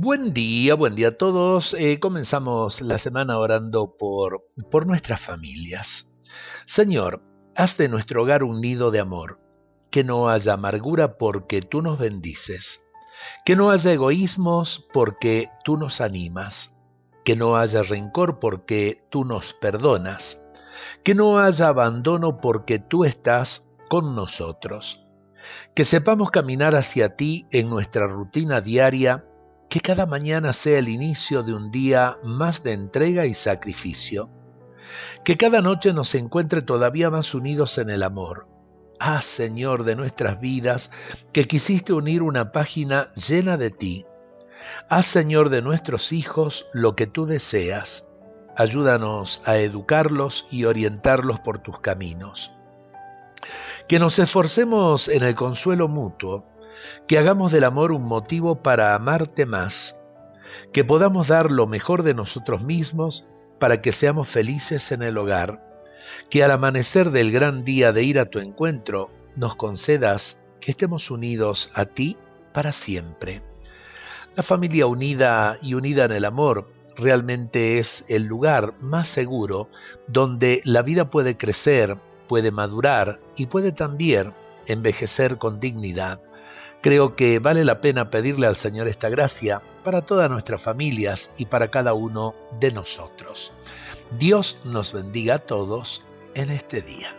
Buen día, buen día a todos. Eh, comenzamos la semana orando por, por nuestras familias. Señor, haz de nuestro hogar un nido de amor, que no haya amargura porque tú nos bendices, que no haya egoísmos porque tú nos animas, que no haya rencor porque tú nos perdonas, que no haya abandono porque tú estás con nosotros, que sepamos caminar hacia ti en nuestra rutina diaria que cada mañana sea el inicio de un día más de entrega y sacrificio. Que cada noche nos encuentre todavía más unidos en el amor. Ah, Señor de nuestras vidas, que quisiste unir una página llena de ti. Haz, Señor de nuestros hijos, lo que tú deseas. Ayúdanos a educarlos y orientarlos por tus caminos. Que nos esforcemos en el consuelo mutuo que hagamos del amor un motivo para amarte más, que podamos dar lo mejor de nosotros mismos para que seamos felices en el hogar, que al amanecer del gran día de ir a tu encuentro nos concedas que estemos unidos a ti para siempre. La familia unida y unida en el amor realmente es el lugar más seguro donde la vida puede crecer, puede madurar y puede también envejecer con dignidad. Creo que vale la pena pedirle al Señor esta gracia para todas nuestras familias y para cada uno de nosotros. Dios nos bendiga a todos en este día.